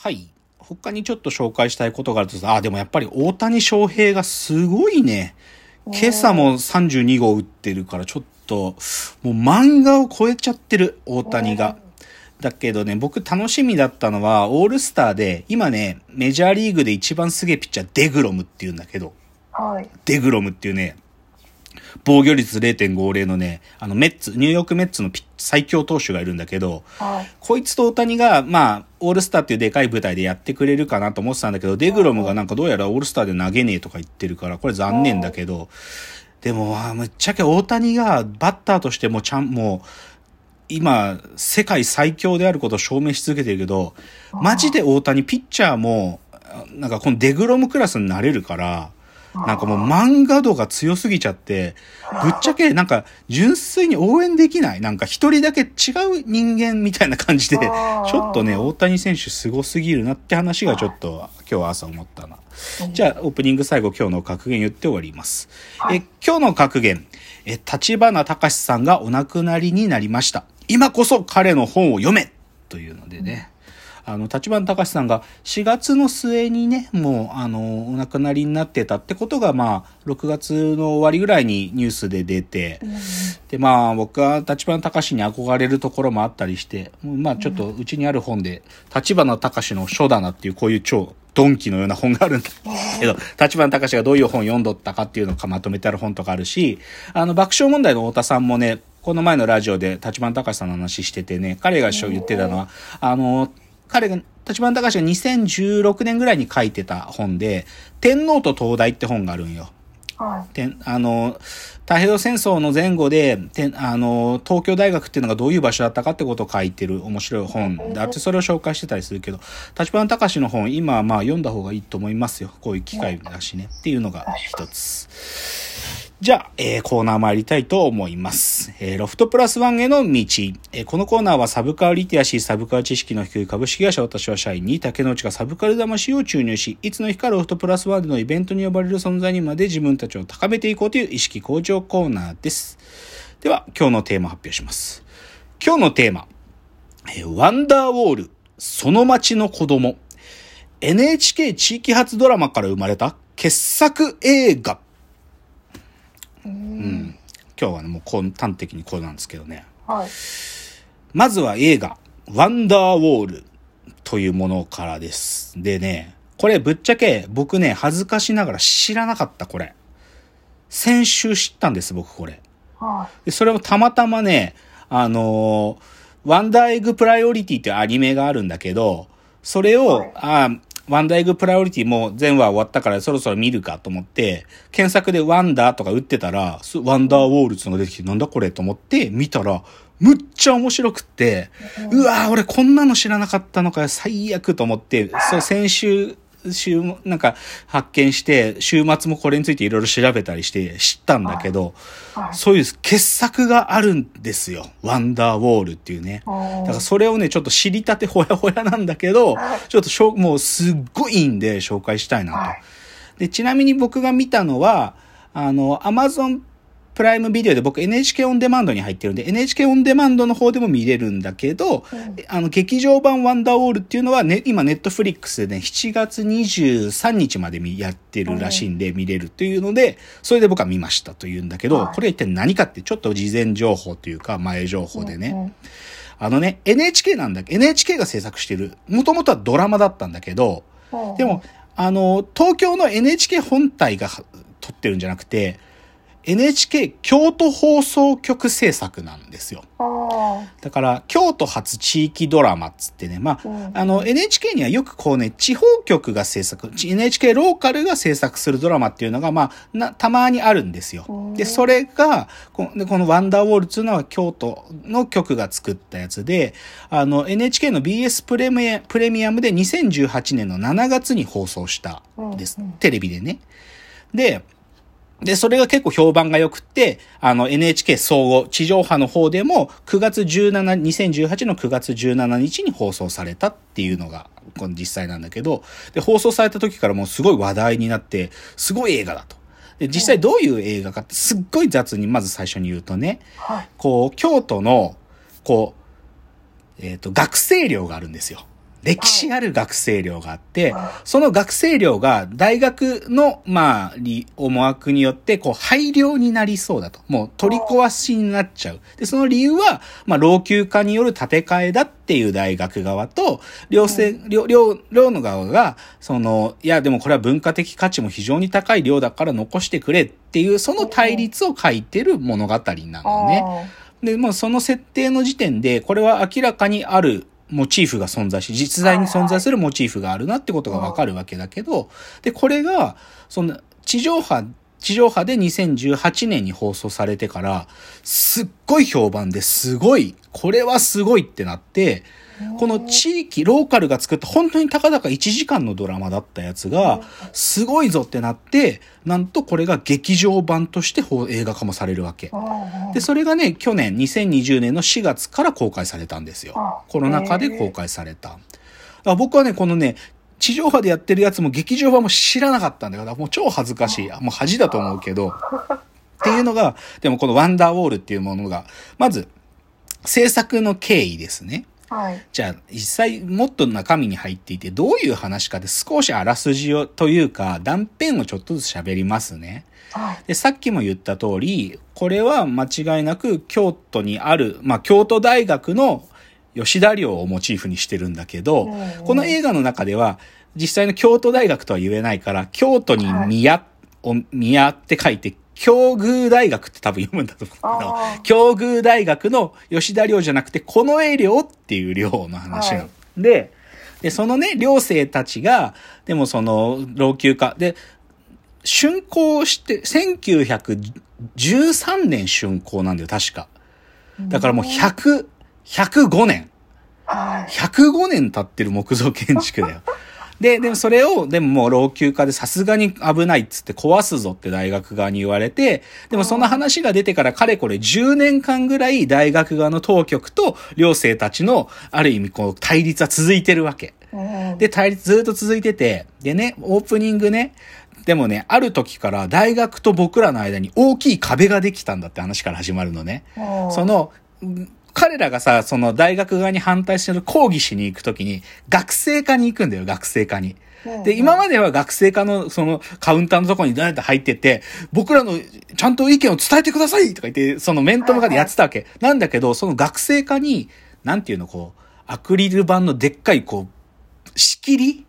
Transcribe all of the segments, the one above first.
はい。他にちょっと紹介したいことがあるとさ、あ、でもやっぱり大谷翔平がすごいね。今朝も32号打ってるから、ちょっと、もう漫画を超えちゃってる、大谷が。だけどね、僕楽しみだったのは、オールスターで、今ね、メジャーリーグで一番すげえピッチャー、デグロムっていうんだけど、はい。デグロムっていうね、防御率0.50のね、あの、メッツ、ニューヨークメッツの最強投手がいるんだけど、はい。こいつと大谷が、まあ、オールスターっていうでかい舞台でやってくれるかなと思ってたんだけど、デグロムがなんかどうやらオールスターで投げねえとか言ってるから、これ残念だけど、でも、むっちゃけ大谷がバッターとしてもちゃん、もう、今、世界最強であることを証明し続けてるけど、マジで大谷、ピッチャーも、なんかこのデグロムクラスになれるから、なんかもう漫画度が強すぎちゃって、ぶっちゃけなんか純粋に応援できない。なんか一人だけ違う人間みたいな感じで、ちょっとね、大谷選手すごすぎるなって話がちょっと今日朝思ったな。じゃあ、オープニング最後今日の格言言って終わります。え、今日の格言、え、立花隆さんがお亡くなりになりました。今こそ彼の本を読めというのでね。あの、立花隆さんが4月の末にね、もう、あの、お亡くなりになってたってことが、まあ、6月の終わりぐらいにニュースで出て、で、まあ、僕は立花隆に憧れるところもあったりして、まあ、ちょっとうちにある本で、立花隆の書棚っていうこういう超ドンキのような本があるんだけど、立花隆がどういう本読んどったかっていうのをまとめてある本とかあるし、あの、爆笑問題の太田さんもね、この前のラジオで立花隆さんの話しててね、彼が言ってたのは、あの、彼が、立花隆が2016年ぐらいに書いてた本で、天皇と東大って本があるんよ。はい。あの、太平洋戦争の前後で、てんあの、東京大学っていうのがどういう場所だったかってことを書いてる面白い本であって、それを紹介してたりするけど、立花隆の本、今はまあ読んだ方がいいと思いますよ。こういう機会だしね。っていうのが一つ。じゃあ、えーコーナー参りたいと思います。えーロフトプラスワンへの道。えーこのコーナーはサブカルリテラシー、サブカル知識の低い株式会社私は社員に竹之内がサブカル魂を注入し、いつの日かロフトプラスワンでのイベントに呼ばれる存在にまで自分たちを高めていこうという意識向上コーナーです。では、今日のテーマ発表します。今日のテーマ。えーワンダーウォール、その街の子供。NHK 地域発ドラマから生まれた傑作映画。うん。今日はね、もうこう端的にこうなんですけどね。はい。まずは映画、ワンダーウォールというものからです。でね、これぶっちゃけ僕ね、恥ずかしながら知らなかった、これ。先週知ったんです、僕これ。はでそれもたまたまね、あのーワンダーエッグプライオリティっていうアニメがあるんだけど、それを、はいあーワンダーエッグプライオリティもう全話終わったからそろそろ見るかと思って、検索でワンダーとか打ってたら、すワンダーウォールっていうのが出てきて、なんだこれと思って見たら、むっちゃ面白くって、うわー俺こんなの知らなかったのかよ、最悪と思って、そう先週、週も、なんか発見して、週末もこれについていろいろ調べたりして知ったんだけど、はい。そういう傑作があるんですよ。ワンダーウォールっていうね。だからそれをね、ちょっと知りたてほやほやなんだけど、ちょっとしょうもうすっごいいいんで紹介したいなと。はいで、ちなみに僕が見たのは、あの、アマゾンプライムビデオで僕 NHK オンデマンドに入ってるんで、NHK オンデマンドの方でも見れるんだけど、あの、劇場版ワンダーウォールっていうのはね、今ネットフリックスでね、7月23日まで見やってるらしいんで見れるというので、それで僕は見ましたというんだけど、はい。これ一体何かってちょっと事前情報というか前情報でね、うんあのね、NHK なんだ NHK が制作してる、もともとはドラマだったんだけど、うん。でも、あの、東京の NHK 本体が撮ってるんじゃなくて、NHK 京都放送局制作なんですよ。あだから、京都発地域ドラマっつってね、まあ、うんあの、NHK にはよくこうね、地方局が制作、ち NHK ローカルが制作するドラマっていうのが、まあ、な、たまにあるんですようん。で、それが、こでこのワンダーウォールっていうのは京都の局が作ったやつで、あの、NHK の BS プレミアプレミアムで2018年の7月に放送したんです。うんうんテレビでね。で、で、それが結構評判が良くって、あの NHK 総合、地上波の方でも9月17、2018の9月17日に放送されたっていうのが、この実際なんだけど、で、放送された時からもうすごい話題になって、すごい映画だと。で、実際どういう映画かってすっごい雑にまず最初に言うとね、あ。はい。こう、京都の、こう、えっ、と、学生寮があるんですよ。歴史ある学生寮があって、その学生寮が大学の、まあ、り思惑によって、こう、廃寮になりそうだと。もう取り壊しになっちゃう。で、その理由は、まあ、老朽化による建て替えだっていう大学側と、寮生、寮、寮、寮の側が、その、いや、でもこれは文化的価値も非常に高い寮だから残してくれっていう、その対立を書いてる物語なのね。で、もうその設定の時点で、これは明らかにあるモチーフが存在し、実在に存在するモチーフがあるなってことがわかるわけだけど、で、これが、その、地上波、地上波で2018年に放送されてから、すっごい評判ですごい、これはすごいってなって、この地域、ローカルが作った本当にたかだか1時間のドラマだったやつが、すごいぞってなって、なんとこれが劇場版として放映画化もされるわけ。で、それがね、去年、2020年の4月から公開されたんですよ。コロナ禍で公開された。僕はね、このね、地上波でやってるやつも劇場版も知らなかったんだから、もう超恥ずかしい。もう恥だと思うけど。っていうのが、でもこのワンダーウォールっていうものが、まず、制作の経緯ですね。はい。じゃあ、実際もっと中身に入っていて、どういう話かで少しあらすじを、というか、断片をちょっとずつ喋りますね。はい。で、さっきも言った通り、これは間違いなく京都にある、まあ、京都大学の吉田寮をモチーフにしてるんだけど、うんこの映画の中では、実際の京都大学とは言えないから、京都に宮、お宮って書いて、京宮大学って多分読むんだと思うんだけどあー、京宮大学の吉田寮じゃなくて、この絵寮っていう寮の話なの。はいで、で、そのね、寮生たちが、でもその、老朽化。で、竣工して、1913年竣工なんだよ、確か。だからもう100、105年。はい。105年経ってる木造建築だよ。で、でもそれを、でももう老朽化でさすがに危ないっつって壊すぞって大学側に言われて、でもその話が出てからかれこれ10年間ぐらい大学側の当局と寮生たちのある意味こう対立は続いてるわけ。うんで、対立ずっと続いてて、でね、オープニングね、でもね、ある時から大学と僕らの間に大きい壁ができたんだって話から始まるのね。うんその、うん彼らがさ、その大学側に反対してる抗議しに行くときに、学生課に行くんだよ、学生課に。で、今までは学生課のそのカウンターのところに誰って入ってって、僕らのちゃんと意見を伝えてくださいとか言って、その面と向かってやってたわけ。なんだけど、その学生課に、なんていうの、こう、アクリル板のでっかい、こう、仕切り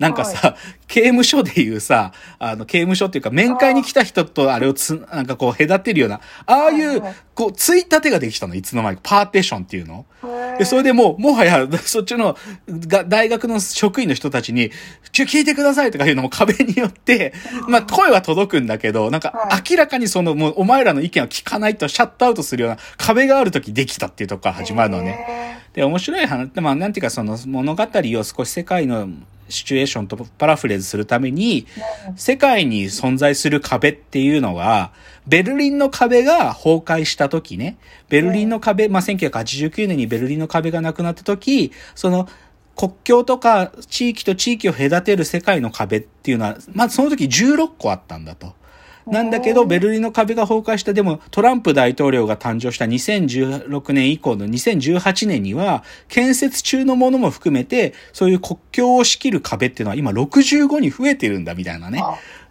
なんかさ、刑務所でいうさ、あの、刑務所っていうか、面会に来た人とあれをつ、なんかこう、隔てるような、ああいうはい、こう、ついたてができたの、いつの間にか。パーテーションっていうの。へで、それでもう、もはや、そっちの、が、大学の職員の人たちに、ちょ、聞いてくださいとかいうのも壁によって、まあ、声は届くんだけど、なんかは、明らかにその、もう、お前らの意見を聞かないとシャットアウトするような壁がある時できたっていうとこから始まるのね。へで、面白い話、まあ、なんていうか、その物語を少し世界のシチュエーションとパラフレーズするために、世界に存在する壁っていうのは、ベルリンの壁が崩壊した時ね、ベルリンの壁、まあ、1989年にベルリンの壁がなくなった時、その、国境とか地域と地域を隔てる世界の壁っていうのは、まあ、その時16個あったんだと。なんだけど、ベルリンの壁が崩壊した、でもトランプ大統領が誕生した2016年以降の2018年には、建設中のものも含めて、そういう国境を仕切る壁っていうのは今65に増えてるんだみたいなね。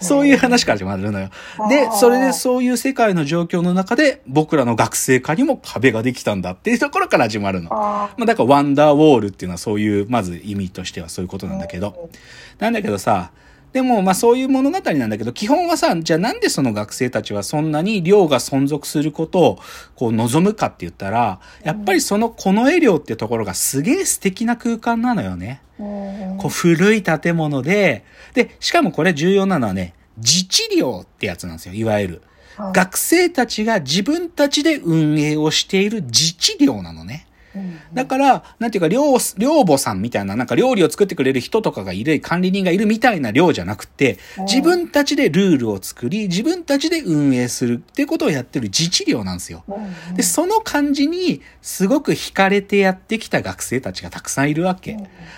そういう話から始まるのよ。で、それでそういう世界の状況の中で、僕らの学生課にも壁ができたんだっていうところから始まるの。あまあだからワンダーウォールっていうのはそういう、まず意味としてはそういうことなんだけど。なんだけどさ、でもまあそういう物語なんだけど、基本はさ、じゃあなんでその学生たちはそんなに寮が存続することをこう望むかって言ったら、やっぱりそのこの絵寮ってところがすげえ素敵な空間なのよね。うんこう古い建物で、で、しかもこれ重要なのはね、自治寮ってやつなんですよ、いわゆる。はい学生たちが自分たちで運営をしている自治寮なのね。うんだから、なんていうか、寮、寮母さんみたいな、なんか料理を作ってくれる人とかがいる、管理人がいるみたいな寮じゃなくて、自分たちでルールを作り、自分たちで運営するっていうことをやってる自治寮なんですよ。うんで、その感じにすごく惹かれてやってきた学生たちがたくさんいるわけ。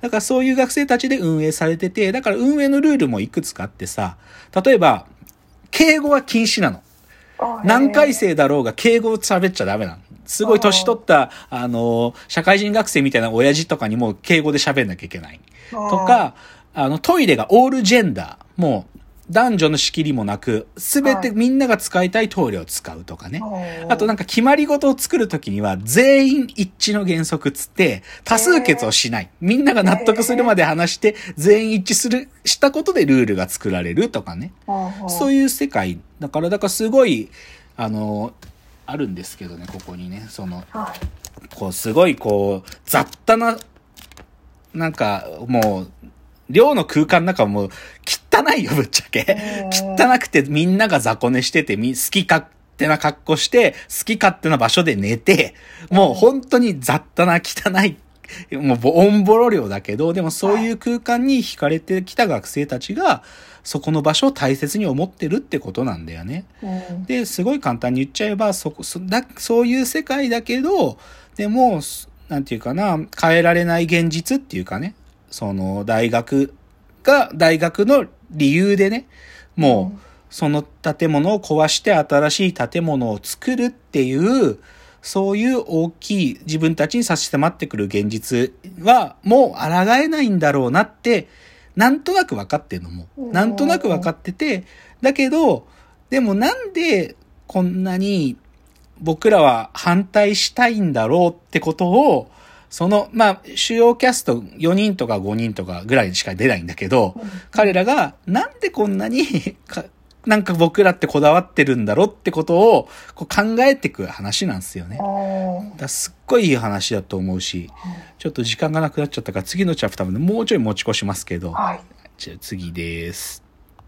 だからそういう学生たちで運営されてて、だから運営のルールもいくつかあってさ、例えば、敬語は禁止なの。あ何回生だろうが敬語を喋っちゃダメなの。すごい年取った、あの、社会人学生みたいな親父とかにも敬語で喋んなきゃいけない。とか、あの、トイレがオールジェンダー。もう、男女の仕切りもなく、すべてみんなが使いたいトイレを使うとかね。あとなんか決まり事を作るときには全員一致の原則つって多数決をしない。みんなが納得するまで話して全員一致する、したことでルールが作られるとかね。そういう世界。だから、だからすごい、あの、あるんですけどね、ここにね。その、こうすごいこう雑多な、なんかもう、寮の空間の中もう汚いよ、ぶっちゃけ。汚くてみんなが雑魚寝してて、み好き勝手な格好して、好き勝手な場所で寝て、もう本当に雑多な汚い、もうオンボロ寮だけど、でもそういう空間に惹かれてきた学生たちが、そこの場所を大切に思ってるってことなんだよね。で、すごい簡単に言っちゃえば、そこ、そだそういう世界だけど、でも、なんていうかな、変えられない現実っていうかね、その大学が、大学の理由でね、もう、その建物を壊して新しい建物を作るっていう、そういう大きい自分たちに差し迫ってくる現実はもう抗えないんだろうなって、なんとなく分かってんのも。なんとなく分かってて、だけど、でもなんでこんなに僕らは反対したいんだろうってことを、その、まあ、主要キャスト4人とか5人とかぐらいしか出ないんだけど、彼らがなんでこんなにか、なんか僕らってこだわってるんだろうってことをこう考えていく話なんですよね。だすっごいいい話だと思うし、ちょっと時間がなくなっちゃったから次のチャプターまでもうちょい持ち越しますけど、はい。じゃあ次です。